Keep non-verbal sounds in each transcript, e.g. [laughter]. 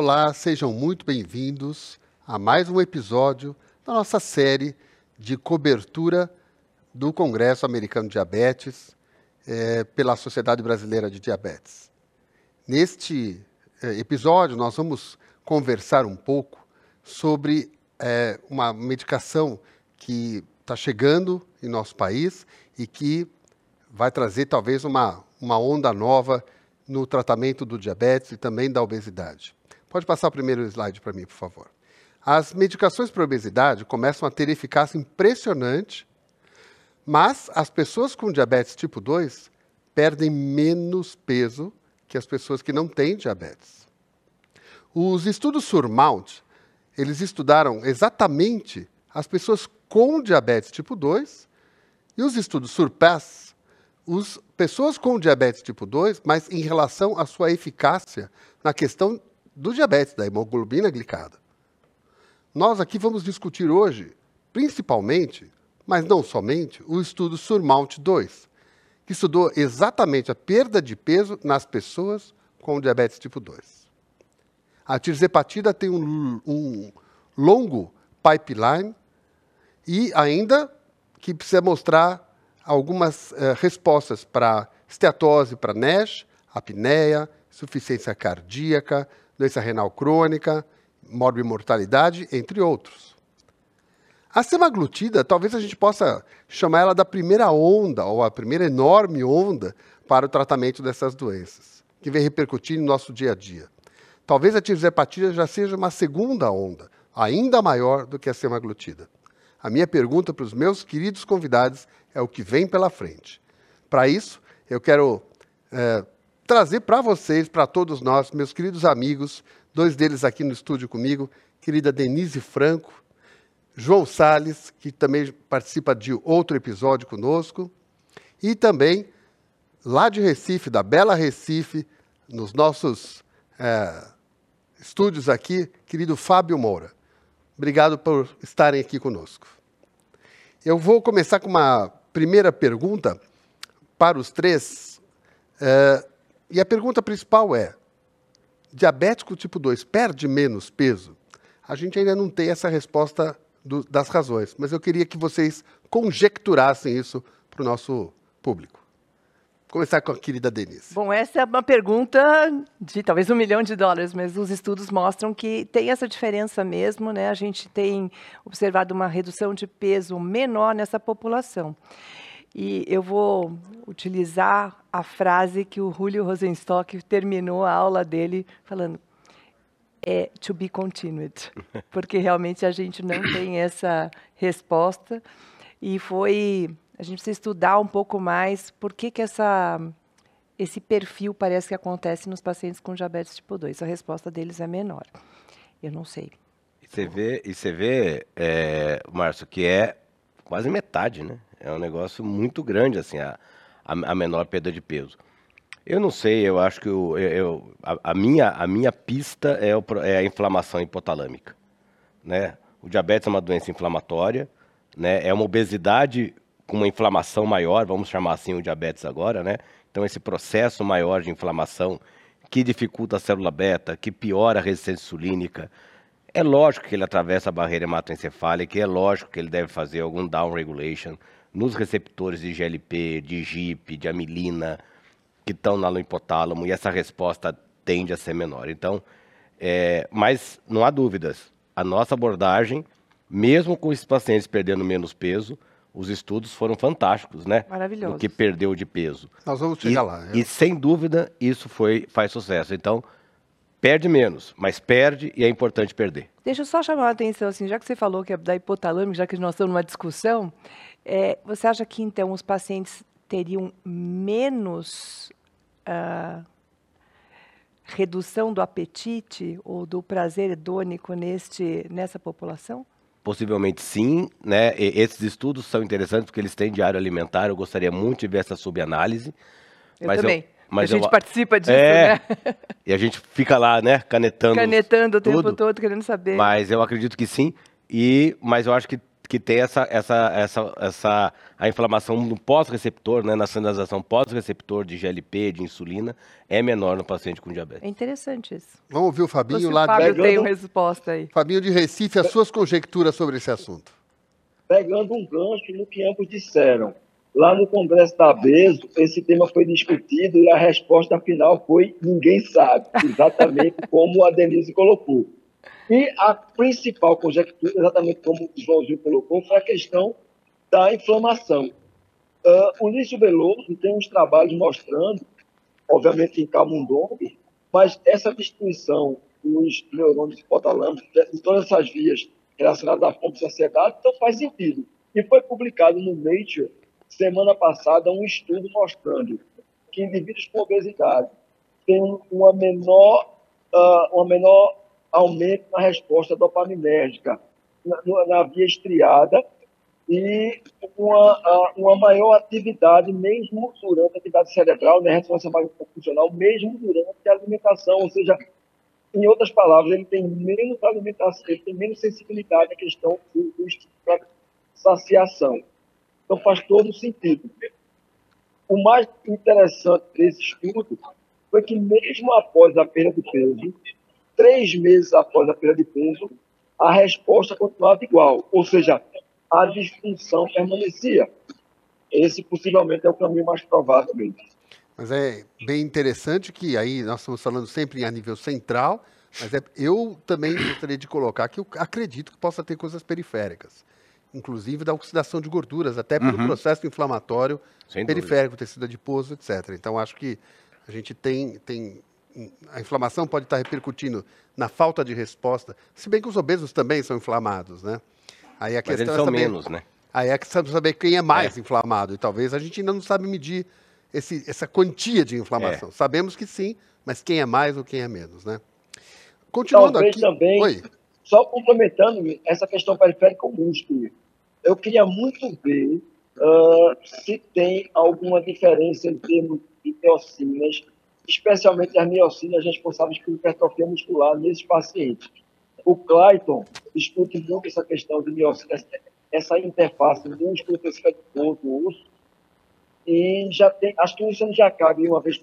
Olá, sejam muito bem-vindos a mais um episódio da nossa série de cobertura do Congresso Americano de Diabetes é, pela Sociedade Brasileira de Diabetes. Neste é, episódio, nós vamos conversar um pouco sobre é, uma medicação que está chegando em nosso país e que vai trazer talvez uma, uma onda nova no tratamento do diabetes e também da obesidade. Pode passar o primeiro slide para mim, por favor. As medicações para obesidade começam a ter eficácia impressionante, mas as pessoas com diabetes tipo 2 perdem menos peso que as pessoas que não têm diabetes. Os estudos Surmount, eles estudaram exatamente as pessoas com diabetes tipo 2 e os estudos Surpass, as pessoas com diabetes tipo 2, mas em relação à sua eficácia na questão do diabetes, da hemoglobina glicada. Nós aqui vamos discutir hoje, principalmente, mas não somente, o estudo Surmount 2, que estudou exatamente a perda de peso nas pessoas com diabetes tipo 2. A tirzepatida tem um, um longo pipeline e ainda que precisa mostrar algumas uh, respostas para esteatose, para NASH, apneia, insuficiência cardíaca, doença renal crônica, morbimortalidade, entre outros. A semaglutida, talvez a gente possa chamar ela da primeira onda, ou a primeira enorme onda para o tratamento dessas doenças, que vem repercutir no nosso dia a dia. Talvez a tirzepatida já seja uma segunda onda, ainda maior do que a semaglutida. A minha pergunta para os meus queridos convidados é o que vem pela frente. Para isso, eu quero é, trazer para vocês, para todos nós, meus queridos amigos, dois deles aqui no estúdio comigo, querida Denise Franco, João Sales, que também participa de outro episódio conosco, e também lá de Recife, da Bela Recife, nos nossos é, estúdios aqui, querido Fábio Moura. Obrigado por estarem aqui conosco. Eu vou começar com uma primeira pergunta para os três. É, e a pergunta principal é: diabético tipo 2 perde menos peso? A gente ainda não tem essa resposta do, das razões, mas eu queria que vocês conjecturassem isso para o nosso público. Começar com a querida Denise. Bom, essa é uma pergunta de talvez um milhão de dólares, mas os estudos mostram que tem essa diferença mesmo, né? A gente tem observado uma redução de peso menor nessa população. E eu vou utilizar a frase que o Julio Rosenstock terminou a aula dele falando é to be continued, [laughs] porque realmente a gente não tem essa resposta e foi a gente precisa estudar um pouco mais por que que essa esse perfil parece que acontece nos pacientes com diabetes tipo 2. A resposta deles é menor. Eu não sei. E você vê, e você vê é, Márcio, que é quase metade, né? É um negócio muito grande, assim, a, a, a menor perda de peso. Eu não sei, eu acho que eu, eu a, a, minha, a minha pista é, o, é, a inflamação hipotalâmica. Né? O diabetes é uma doença inflamatória, né? é uma obesidade com uma inflamação maior, vamos chamar assim o diabetes agora, né? Então esse processo maior de inflamação que dificulta a célula beta, que piora a resistência insulínica, é lógico que ele atravessa a barreira hematoencefálica, é lógico que ele deve fazer algum down regulation, nos receptores de GLP, de GIP, de amilina, que estão lá no hipotálamo, e essa resposta tende a ser menor. Então, é, mas não há dúvidas, a nossa abordagem, mesmo com esses pacientes perdendo menos peso, os estudos foram fantásticos, né? Maravilhoso. Do que perdeu de peso. Nós vamos chegar e, lá. Eu... E sem dúvida isso foi faz sucesso. Então perde menos, mas perde e é importante perder. Deixa eu só chamar a atenção assim, já que você falou que é da hipotalâmica, já que nós estamos numa discussão, é, você acha que então os pacientes teriam menos uh, redução do apetite ou do prazer hedônico neste, nessa população? Possivelmente sim, né? E esses estudos são interessantes porque eles têm diário alimentar. Eu gostaria muito de ver essa subanálise. Eu também. Eu, mas a gente eu, participa disso, é, né? E a gente fica lá, né, canetando. Canetando o tudo, tempo todo, querendo saber. Mas eu acredito que sim. E, mas eu acho que que tem essa, essa, essa, essa a inflamação no pós-receptor, né, na sinalização pós-receptor de GLP, de insulina, é menor no paciente com diabetes. É interessante isso. Vamos ouvir o Fabinho o lá Fábio de... tem uma resposta aí. Fabinho de Recife, as suas conjecturas sobre esse assunto. Pegando um gancho no que ambos disseram. Lá no Congresso da BESO, esse tema foi discutido e a resposta final foi ninguém sabe, exatamente como a Denise colocou. E a principal conjectura, exatamente como o Joãozinho colocou, foi a questão da inflamação. Uh, o Lício Veloso tem uns trabalhos mostrando, obviamente em Camundongue, mas essa destruição dos neurônios hipotálامicos, de todas essas vias relacionadas à fome e saciedade, então faz sentido. E foi publicado no Nature, semana passada, um estudo mostrando que indivíduos com obesidade têm uma menor, uh, uma menor aumento na resposta dopaminérgica na, na via estriada e uma, uma maior atividade, mesmo durante a atividade cerebral, né, ressonância funcional, mesmo durante a alimentação, ou seja, em outras palavras, ele tem menos alimentação, ele tem menos sensibilidade à questão do, do saciação. Então faz todo sentido. O mais interessante desse estudo foi que mesmo após a perda de peso, três meses após a perda de peso, a resposta continuava igual, ou seja, a disfunção permanecia. Esse possivelmente é o caminho mais provável mesmo. Mas é bem interessante que aí nós estamos falando sempre a nível central, mas é, eu também gostaria de colocar que eu acredito que possa ter coisas periféricas, inclusive da oxidação de gorduras, até pelo uhum. processo inflamatório Sem periférico, dúvida. tecido adiposo, etc. Então acho que a gente tem, tem a inflamação pode estar repercutindo na falta de resposta, se bem que os obesos também são inflamados, né? Aí a questão Mas eles é são saber, menos, né? Aí é questão de saber quem é mais é. inflamado, e talvez a gente ainda não sabe medir esse, essa quantia de inflamação. É. Sabemos que sim, mas quem é mais ou quem é menos, né? Continuando talvez aqui... também, Oi. só complementando essa questão periférica ao músculo, eu queria muito ver uh, se tem alguma diferença em termos de teocinas especialmente as miocinas responsáveis por hipertrofia muscular nesses pacientes. O Clayton discute muito essa questão de miocinas, essa interface músculo, tecido corpo, osso, e já tem, acho que o Luciano Jacabe uma vez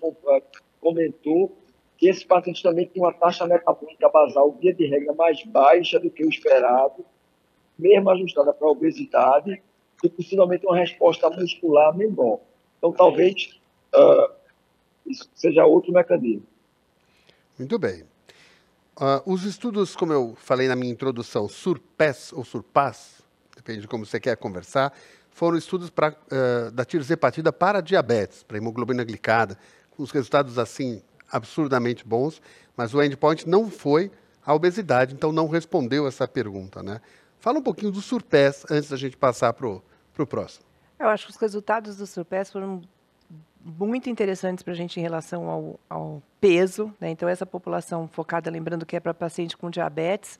comentou que esses pacientes também têm uma taxa metabólica basal, via de regra, mais baixa do que o esperado, mesmo ajustada para a obesidade, e possivelmente uma resposta muscular menor. Então, talvez uh, isso seja outro mecanismo. Muito bem. Uh, os estudos, como eu falei na minha introdução, SURPES ou SURPAS, depende de como você quer conversar, foram estudos pra, uh, da tirzepatida para diabetes, para hemoglobina glicada, com os resultados assim absurdamente bons, mas o endpoint não foi a obesidade, então não respondeu essa pergunta, né? Fala um pouquinho do SURPES antes da gente passar para o próximo. Eu acho que os resultados do SURPES foram muito interessantes para a gente em relação ao, ao peso. Né? Então, essa população focada, lembrando que é para paciente com diabetes.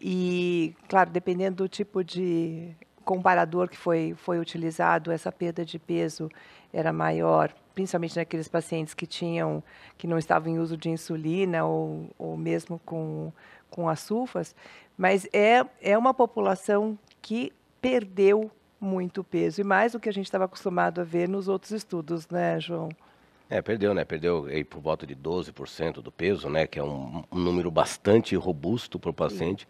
E, claro, dependendo do tipo de comparador que foi, foi utilizado, essa perda de peso era maior, principalmente naqueles pacientes que tinham, que não estavam em uso de insulina ou, ou mesmo com, com as sulfas, mas é, é uma população que perdeu muito peso, e mais do que a gente estava acostumado a ver nos outros estudos, né, João? É, perdeu, né? Perdeu aí por volta de 12% do peso, né? Que é um, um número bastante robusto para o paciente.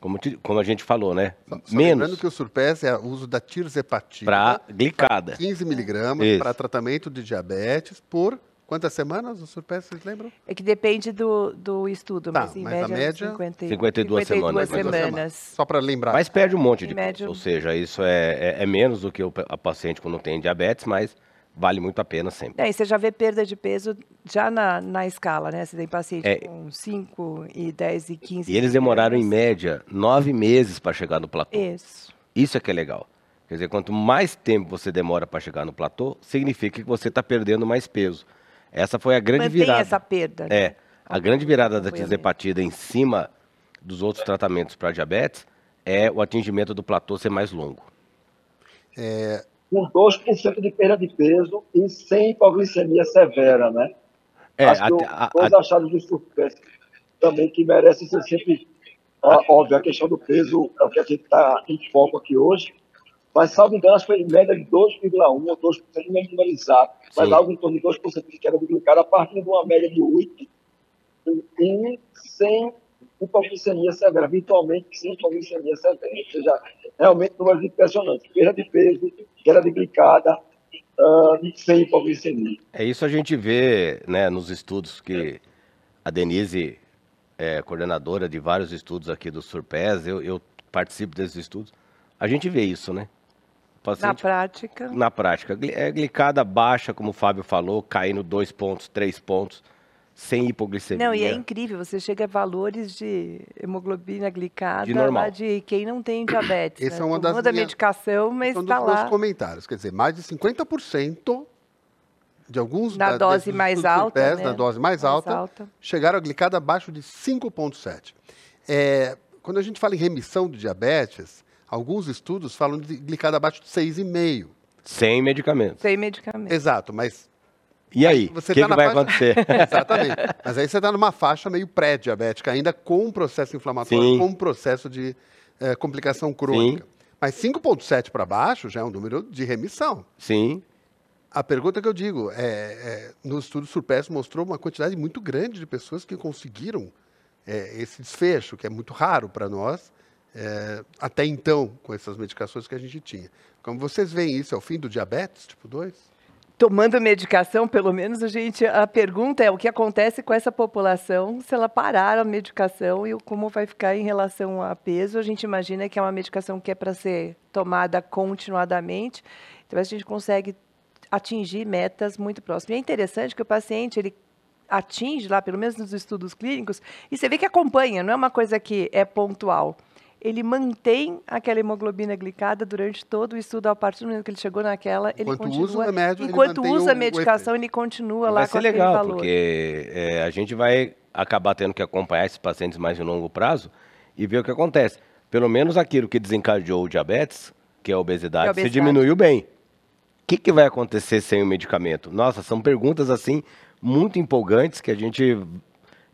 Como, como, a gente falou, né? Só, só Menos. Lembrando que o surpes é o uso da tirzepatida. Para glicada. 15 miligramas para tratamento de diabetes por Quantas semanas o Surpes, vocês lembram? É que depende do, do estudo, tá, mas em mas média, a média 50, 52, 52 semanas. semanas. Só para lembrar. Mas perde um monte de média... Ou seja, isso é, é, é, menos do que o, a paciente quando tem diabetes, mas vale muito a pena sempre. É, e você já vê perda de peso já na, na escala, né? Você tem paciente é, com 5 e 10 e 15 E eles demoraram, em média, nove meses para chegar no platô. Isso. Isso é que é legal. Quer dizer, quanto mais tempo você demora para chegar no platô, significa que você está perdendo mais peso. Essa foi a grande Mantém virada. essa perda. Né? É. A grande virada da tisepatida em cima dos outros tratamentos para diabetes é o atingimento do platô ser mais longo. É... Com 2% de perda de peso e sem hipoglicemia severa, né? É, Acho que a, dois a, achados do surpresa também que merecem ser sempre óbvio, a questão do peso é o que a gente está em foco aqui hoje, mas, salvo engano, foi em média de 2,1 ou 2%, não número exato, mas algo em torno de 2% de queda de glicada, a partir de uma média de 8% e sem hipoglicemia severa, virtualmente sem hipoglicemia severa. Ou seja, realmente números impressionantes. Perda de peso, queda de glicada, uh, sem hipoglicemia. É isso a gente vê né, nos estudos que a Denise é coordenadora de vários estudos aqui do Surpes, eu, eu participo desses estudos. A gente vê isso, né? Paciente, na prática. Na prática. É glicada baixa, como o Fábio falou, caindo dois pontos, três pontos sem hipoglicemia. Não, e é incrível, você chega a valores de hemoglobina glicada de, normal. de quem não tem diabetes. Essa né? é uma das minha... medicação, mas está lá. Dos comentários, quer dizer, mais de 50% de alguns na da, dose mais alta, pés, né? na dose mais, mais alta, alta, chegaram a glicada abaixo de 5.7. É, quando a gente fala em remissão do diabetes, alguns estudos falam de glicada abaixo de 6,5. Sem medicamento. Sem medicamento. Exato, mas e aí, o que, tá que vai faixa... acontecer? [laughs] Exatamente. Mas aí você está numa faixa meio pré-diabética, ainda com um processo inflamatório, Sim. com um processo de é, complicação crônica. Sim. Mas 5,7 para baixo já é um número de remissão. Sim. A pergunta que eu digo é, é no estudo Surpass mostrou uma quantidade muito grande de pessoas que conseguiram é, esse desfecho, que é muito raro para nós, é, até então, com essas medicações que a gente tinha. Como vocês veem isso, é o fim do diabetes tipo 2? tomando medicação, pelo menos a gente a pergunta é o que acontece com essa população se ela parar a medicação e como vai ficar em relação a peso. A gente imagina que é uma medicação que é para ser tomada continuadamente, então a gente consegue atingir metas muito próximas. E é interessante que o paciente ele atinge lá, pelo menos nos estudos clínicos, e você vê que acompanha, não é uma coisa que é pontual ele mantém aquela hemoglobina glicada durante todo o estudo, a partir do momento que ele chegou naquela, ele enquanto continua. Usa remédio, enquanto usa a medicação, ele continua lá Vai com ser legal, valor. porque é, a gente vai acabar tendo que acompanhar esses pacientes mais em longo prazo e ver o que acontece. Pelo menos aquilo que desencadeou o diabetes, que é a obesidade, é a obesidade. se diminuiu bem. O que, que vai acontecer sem o medicamento? Nossa, são perguntas assim muito empolgantes que a gente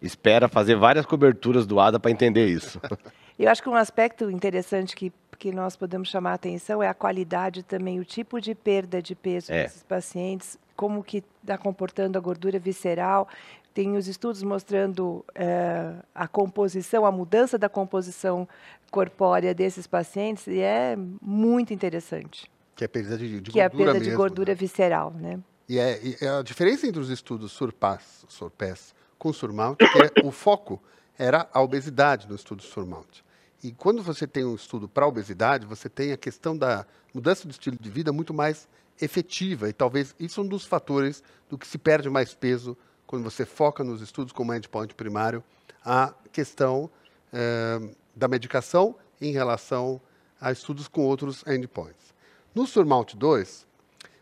espera fazer várias coberturas do ADA para entender isso. [laughs] Eu acho que um aspecto interessante que, que nós podemos chamar a atenção é a qualidade também, o tipo de perda de peso é. desses pacientes, como que está comportando a gordura visceral. Tem os estudos mostrando é, a composição, a mudança da composição corpórea desses pacientes e é muito interessante. Que é a perda de, de que gordura é a perda mesmo, de gordura né? visceral, né? E, é, e é a diferença entre os estudos SURPAS, SURPES com SURMOUNT é o foco era a obesidade no estudo SURMOUNT. E quando você tem um estudo para obesidade, você tem a questão da mudança de estilo de vida muito mais efetiva. E talvez isso é um dos fatores do que se perde mais peso quando você foca nos estudos como endpoint primário, a questão eh, da medicação em relação a estudos com outros endpoints. No SURMOUNT 2,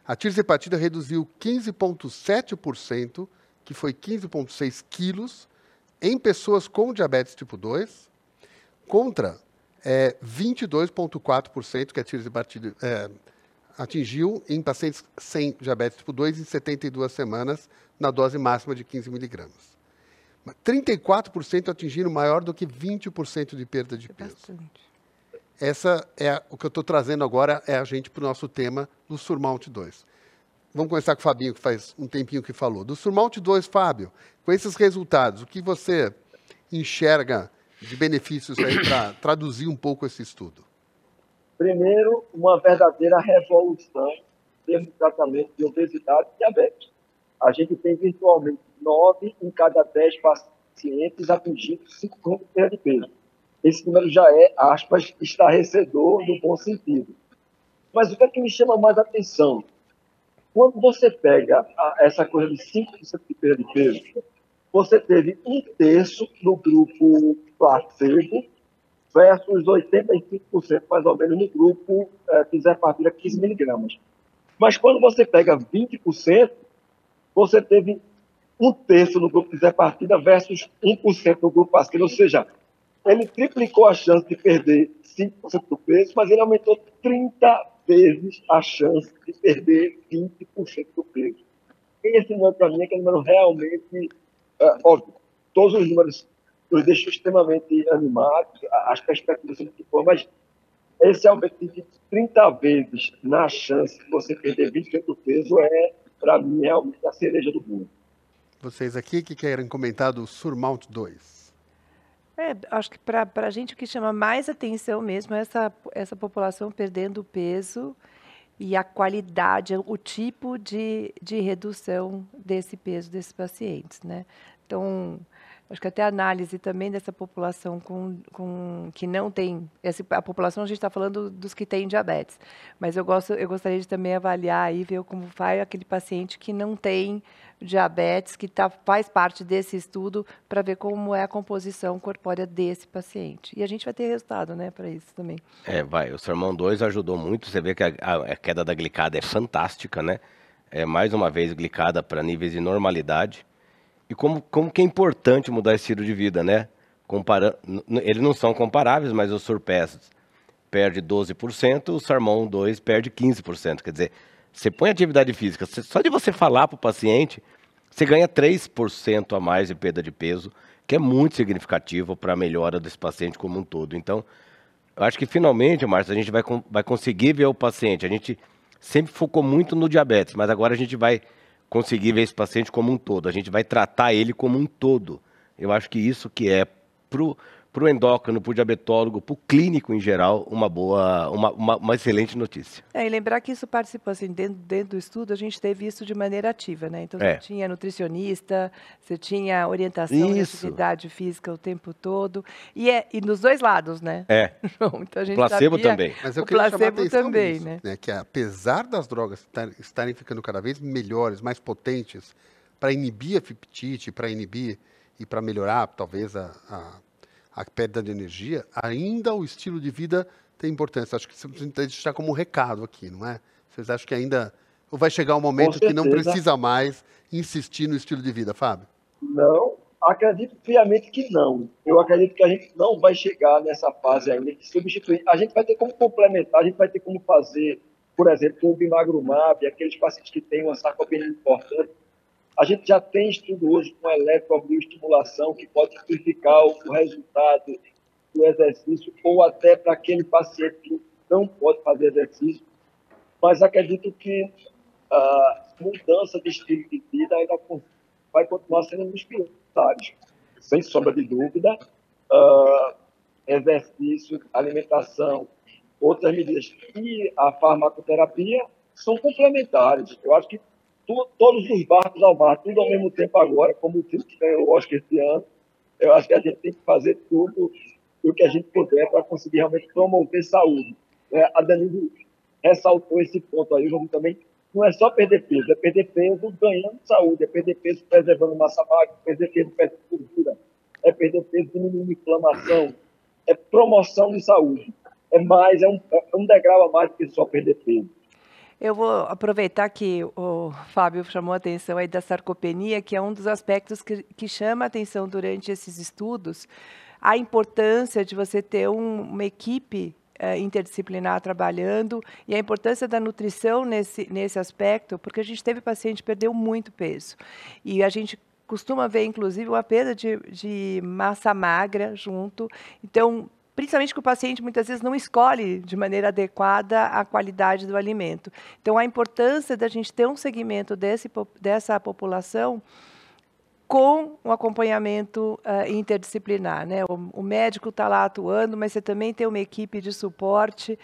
a tirzepatida reduziu 15,7%, que foi 15,6 quilos, em pessoas com diabetes tipo 2, contra é, 22,4% que a é, atingiu em pacientes sem diabetes tipo 2 em 72 semanas, na dose máxima de 15 miligramas. 34% atingiram maior do que 20% de perda de peso. Bastante. Essa é o que eu estou trazendo agora, é a gente para o nosso tema do Surmount 2. Vamos começar com o Fabinho, que faz um tempinho que falou. Do Surmount 2, Fábio, com esses resultados, o que você enxerga de benefícios para traduzir um pouco esse estudo? Primeiro, uma verdadeira revolução no tratamento de obesidade e diabetes. A gente tem virtualmente nove em cada dez pacientes atingindo cinco de perda de peso. Esse número já é, aspas, estarrecedor no bom sentido. Mas o que é que me chama mais atenção? Quando você pega essa coisa de 5% de perda de peso, você teve um terço no grupo placebo versus 85% mais ou menos no grupo é, fizer 15 miligramas. Mas quando você pega 20%, você teve um terço no grupo fizer partida versus 1% no grupo placebo, ou seja, ele triplicou a chance de perder 5% do peso, mas ele aumentou 30 vezes a chance de perder 20% do peso. Esse número, para mim, é que é um número realmente é, óbvio, todos os números nos deixou extremamente animados, as perspectivas são muito boas, mas esse aumento de 30 vezes na chance de você perder 20% do peso é, para mim, realmente a cereja do bolo. Vocês aqui que querem comentar do Surmount 2. É, acho que para a gente o que chama mais atenção mesmo é essa, essa população perdendo peso e a qualidade, o tipo de, de redução desse peso desses pacientes, né? Então, acho que até a análise também dessa população com, com que não tem essa, a população a gente está falando dos que têm diabetes, mas eu gosto eu gostaria de também avaliar e ver como vai aquele paciente que não tem diabetes que tá, faz parte desse estudo para ver como é a composição corpórea desse paciente. E a gente vai ter resultado né para isso também. É vai o sermão 2 ajudou muito você vê que a, a, queda da glicada é fantástica né? É mais uma vez glicada para níveis de normalidade e como, como que é importante mudar esse estilo de vida, né? Compara eles não são comparáveis, mas o Surpass perde 12%, o Sarmon 2 perde 15%. Quer dizer, você põe atividade física, só de você falar para o paciente, você ganha 3% a mais de perda de peso, que é muito significativo para a melhora desse paciente como um todo. Então, eu acho que finalmente, Márcio, a gente vai, vai conseguir ver o paciente. A gente sempre focou muito no diabetes, mas agora a gente vai conseguir ver esse paciente como um todo. A gente vai tratar ele como um todo. Eu acho que isso que é pro para o endócrino, para o diabetólogo, para o clínico em geral, uma boa, uma, uma, uma, excelente notícia. É, e lembrar que isso participou, assim, dentro, dentro do estudo, a gente teve isso de maneira ativa, né? Então, é. você tinha nutricionista, você tinha orientação de atividade física o tempo todo, e, é, e nos dois lados, né? É. [laughs] então, a gente placebo sabia, também. Mas eu o placebo também, nisso, né? né? Que apesar das drogas estarem ficando cada vez melhores, mais potentes, para inibir a fiptite, para inibir e para melhorar, talvez, a, a a perda de energia, ainda o estilo de vida tem importância. Acho que você precisa deixar como um recado aqui, não é? Vocês acham que ainda ou vai chegar um momento que não precisa mais insistir no estilo de vida, Fábio? Não, acredito friamente que não. Eu acredito que a gente não vai chegar nessa fase ainda de substituir. A gente vai ter como complementar, a gente vai ter como fazer, por exemplo, o bimagrumab, aqueles pacientes que têm uma sarcopenia importante, a gente já tem estudo hoje com eletrobioestimulação que pode amplificar o resultado do exercício ou até para aquele paciente que não pode fazer exercício. Mas acredito que a mudança de estilo de vida ainda vai continuar sendo um dos pilares, sem sombra de dúvida. Uh, exercício, alimentação, outras medidas e a farmacoterapia são complementares. Eu acho que tu, todos os barcos ao mar, tudo ao mesmo tempo agora, como o filme que ganhou o Oscar esse ano. Eu acho que a gente tem que fazer tudo o que a gente puder para conseguir realmente promover saúde. É, a Danilo ressaltou esse ponto aí, vamos também. Não é só perder peso, é perder peso ganhando saúde, é perder peso preservando massa magra, é perder peso perdendo gordura, é perder peso diminuindo inflamação, é promoção de saúde. É mais, é um, é um degrau a mais do que só perder peso. Eu vou aproveitar que o Fábio chamou a atenção aí da sarcopenia, que é um dos aspectos que, que chama a atenção durante esses estudos, a importância de você ter um, uma equipe é, interdisciplinar trabalhando e a importância da nutrição nesse, nesse aspecto, porque a gente teve paciente que perdeu muito peso. E a gente costuma ver, inclusive, uma perda de, de massa magra junto. Então, principalmente que o paciente muitas vezes não escolhe de maneira adequada a qualidade do alimento. Então, a importância da gente ter um segmento desse, dessa população com um acompanhamento uh, interdisciplinar. Né? O, o médico está lá atuando, mas você também tem uma equipe de suporte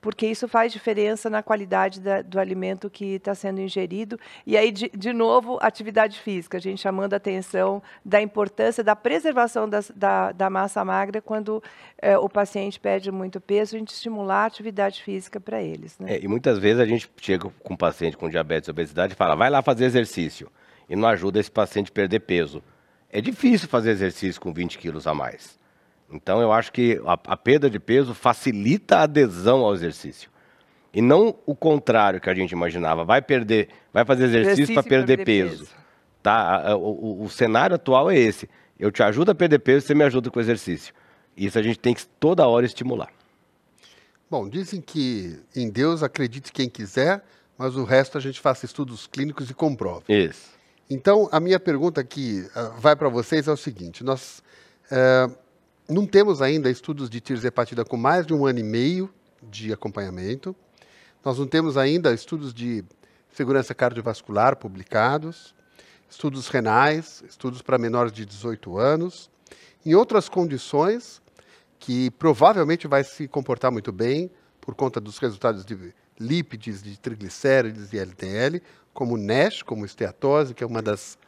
porque isso faz diferença na qualidade da, do alimento que está sendo ingerido. E aí, de, de, novo, atividade física, a gente chamando a atenção da importância da preservação das, da, da, massa magra quando é, o paciente perde muito peso, a gente estimular a atividade física para eles. Né? É, e muitas vezes a gente chega com um paciente com diabetes e obesidade e fala, vai lá fazer exercício, e não ajuda esse paciente a perder peso. É difícil fazer exercício com 20 quilos a mais. Então eu acho que a, a perda de peso facilita a adesão ao exercício. E não o contrário que a gente imaginava. Vai perder, vai fazer exercício, exercício para perder, perder peso. peso. Tá? O, o, o, cenário atual é esse. Eu te ajudo a perder peso, você me ajuda com o exercício. Isso a gente tem que toda hora estimular. Bom, dizem que em Deus acredite quem quiser, mas o resto a gente faça estudos clínicos e comprove. Isso. Então, a minha pergunta aqui uh, vai para vocês é o seguinte: nós É, não temos ainda estudos de tirzepatida com mais de um ano e meio de acompanhamento. Nós não temos ainda estudos de segurança cardiovascular publicados, estudos renais, estudos para menores de 18 anos. Em outras condições, que provavelmente vai se comportar muito bem por conta dos resultados de lípides, de triglicérides e LDL, como NASH, como esteatose, que é uma das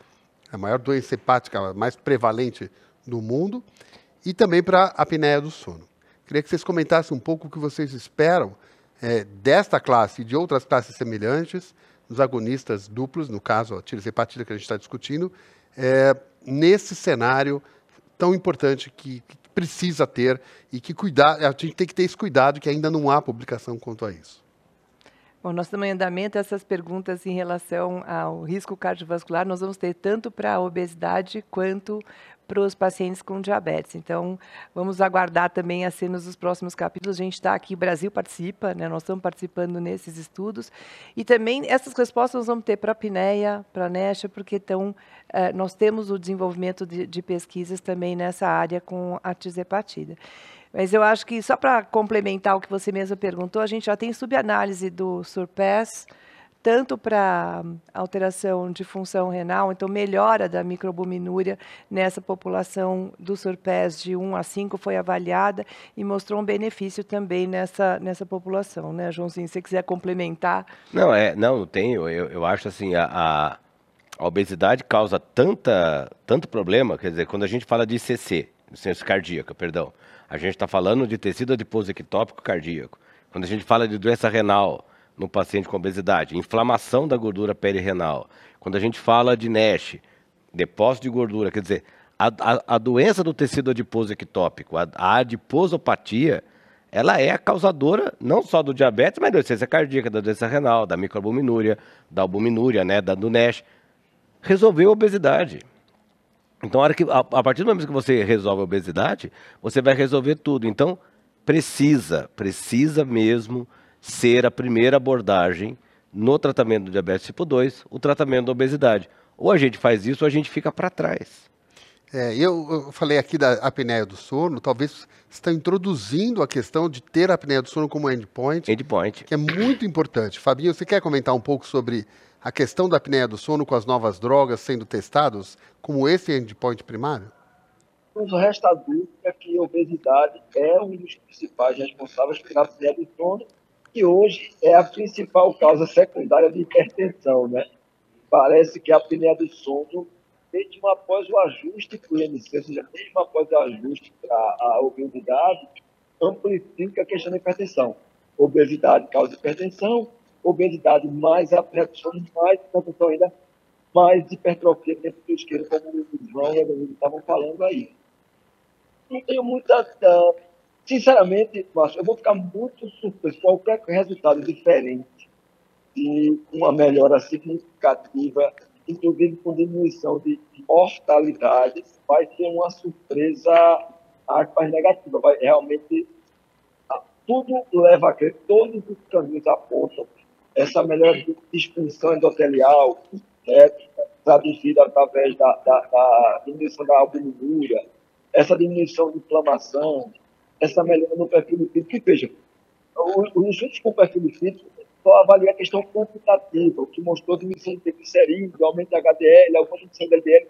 a maior doença hepática mais prevalente do mundo, e também para a apneia do sono. Queria que vocês comentassem um pouco o que vocês esperam é, desta classe e de outras classes semelhantes, dos agonistas duplos, no caso a tirzepatida que a gente está discutindo, é, nesse cenário tão importante que, que, precisa ter e que cuidar, a gente tem que ter esse cuidado que ainda não há publicação quanto a isso. Bom, nós estamos em andamento essas perguntas em relação ao risco cardiovascular, nós vamos ter tanto para a obesidade quanto para os pacientes com diabetes. Então, vamos aguardar também as cenas dos próximos capítulos. A gente está aqui, o Brasil participa, né? nós estamos participando nesses estudos. E também essas respostas nós vamos ter para a apneia, para a NESHA, porque então, eh, nós temos o desenvolvimento de, de pesquisas também nessa área com a tisepatida. Mas eu acho que, só para complementar o que você mesmo perguntou, a gente já tem subanálise do SURPASS, tanto para alteração de função renal, então melhora da microalbuminúria nessa população do surpés de 1 a 5 foi avaliada e mostrou um benefício também nessa, nessa população, né, Joãozinho? Se você quiser complementar. Não, é, não, tenho. Eu, eu acho assim, a, a, obesidade causa tanta, tanto problema, quer dizer, quando a gente fala de ICC, insuficiência cardíaca, perdão, a gente está falando de tecido adiposo ectópico cardíaco. Quando a gente fala de doença renal, no paciente com obesidade, inflamação da gordura perirenal. Quando a gente fala de NASH, depósito de gordura, quer dizer, a, a, a doença do tecido adiposo ectópico, a, a, adiposopatia, ela é a causadora não só do diabetes, mas da doença cardíaca, da doença renal, da microalbuminúria, da albuminúria, né, da, do NASH. Resolveu a obesidade. Então, a, que, a, a partir do momento que você resolve a obesidade, você vai resolver tudo. Então, precisa, precisa mesmo ser a primeira abordagem no tratamento do diabetes tipo 2, o tratamento da obesidade. Ou a gente faz isso ou a gente fica para trás. É, eu, eu, falei aqui da apneia do sono, talvez está introduzindo a questão de ter a apneia do sono como endpoint, endpoint, que é muito importante. Fabinho, você quer comentar um pouco sobre a questão da apneia do sono com as novas drogas sendo testados como esse endpoint primário? O resto da dúvida é que a obesidade é um dos principais responsáveis pela apneia do sono que hoje é a principal causa secundária de hipertensão, né? Parece que a apneia do sono, mesmo após o ajuste para o IMC, ou seja, mesmo após o ajuste para a obesidade, amplifica a questão da hipertensão. Obesidade causa hipertensão, obesidade mais do sono, mais hipertensão ainda, mais hipertrofia dentro do isqueiro, como o João e o estavam falando aí. Não tenho muita Sinceramente, Márcio, eu vou ficar muito surpreso com qualquer resultado diferente de uma melhora significativa, inclusive com diminuição de mortalidade, vai ser uma surpresa aspas negativa. Vai realmente tudo leva a crer, todos os caminhos apontam essa melhora de disfunção endotelial, né, traduzida através da, da, da diminuição da albuminúria, essa diminuição de inflamação, essa melhora no perfil lipídico. Que veja, os estudos com perfil lipídico só avalia a questão quantitativa, o que mostrou diminuição de triglicerídeos, aumento de HDL, alguma diminuição de LDL.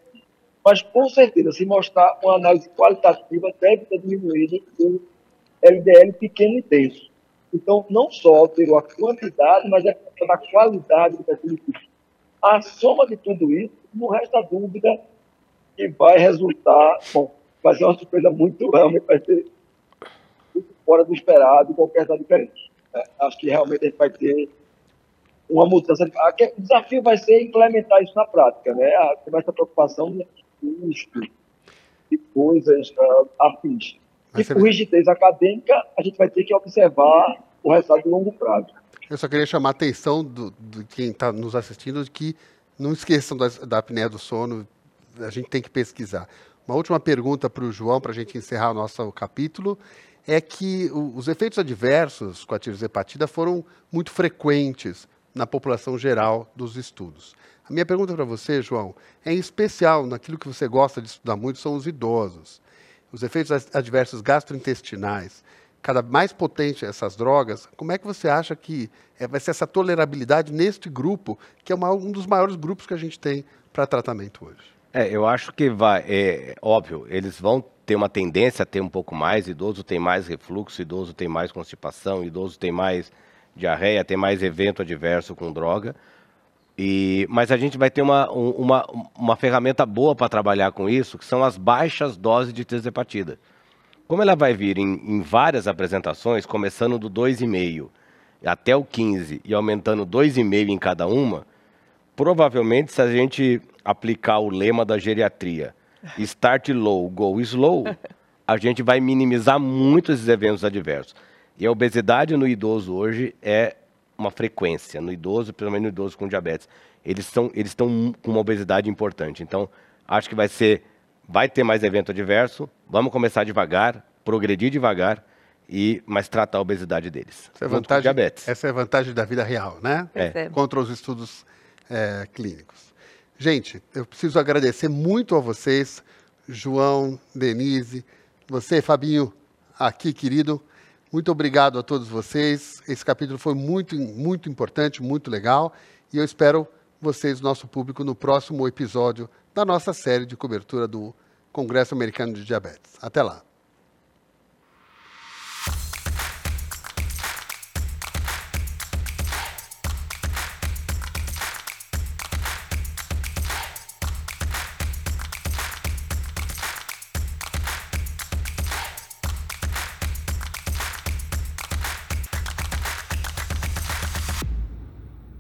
Mas, com certeza, se mostrar uma análise qualitativa, deve ter diminuído o LDL pequeno e denso. Então, não só alterou a quantidade, mas é a qualidade do perfil lipídico. A soma de tudo isso, não resta dúvida que vai resultar, bom, vai ser uma surpresa muito [laughs] realmente, vai ser fora do esperado, qualquer coisa diferente. É, acho que realmente a gente vai ter uma mudança. O desafio vai ser implementar isso na prática, né? Com essa preocupação de custo, de coisas uh, afins. E por rigidez acadêmica, a gente vai ter que observar o resultado de longo prazo. Eu só queria chamar a atenção do, do quem está nos assistindo de que não esqueçam da, da apneia do sono, a gente tem que pesquisar. Uma última pergunta para o João, para a gente encerrar o nosso capítulo é que os efeitos adversos com a tirzepatida foram muito frequentes na população geral dos estudos. A minha pergunta para você, João, é em especial naquilo que você gosta de estudar muito, são os idosos. os efeitos adversos gastrointestinais, cada mais potente essas drogas, como é que você acha que é, vai ser essa tolerabilidade neste grupo, que é uma, um dos maiores grupos que a gente tem para tratamento hoje? É, eu acho que vai, é óbvio, eles vão ter uma tendência a ter um pouco mais, idoso tem mais refluxo, idoso tem mais constipação, idoso tem mais diarreia, tem mais evento adverso com droga. E, mas a gente vai ter uma, uma, uma ferramenta boa para trabalhar com isso, que são as baixas doses de tirzepatida. Como ela vai vir em, em várias apresentações, começando do 2,5 até o 15 e aumentando 2,5 em cada uma, provavelmente se a gente aplicar o lema da geriatria, start low, go slow, a gente vai minimizar muito esses eventos adversos. E a obesidade no idoso hoje é uma frequência, no idoso, pelo menos no idoso com diabetes. Eles estão eles estão com uma obesidade importante. Então, acho que vai ser vai ter mais evento adverso. Vamos começar devagar, progredir devagar e mas tratar a obesidade deles. Essa é a vantagem, diabetes. Essa é a vantagem da vida real, né? É. Contra os estudos é, clínicos. Gente, eu preciso agradecer muito a vocês, João, Denise, você, Fabinho, aqui, querido. Muito obrigado a todos vocês. Esse capítulo foi muito, muito importante, muito legal. E eu espero vocês, nosso público, no próximo episódio da nossa série de cobertura do Congresso Americano de Diabetes. Até lá.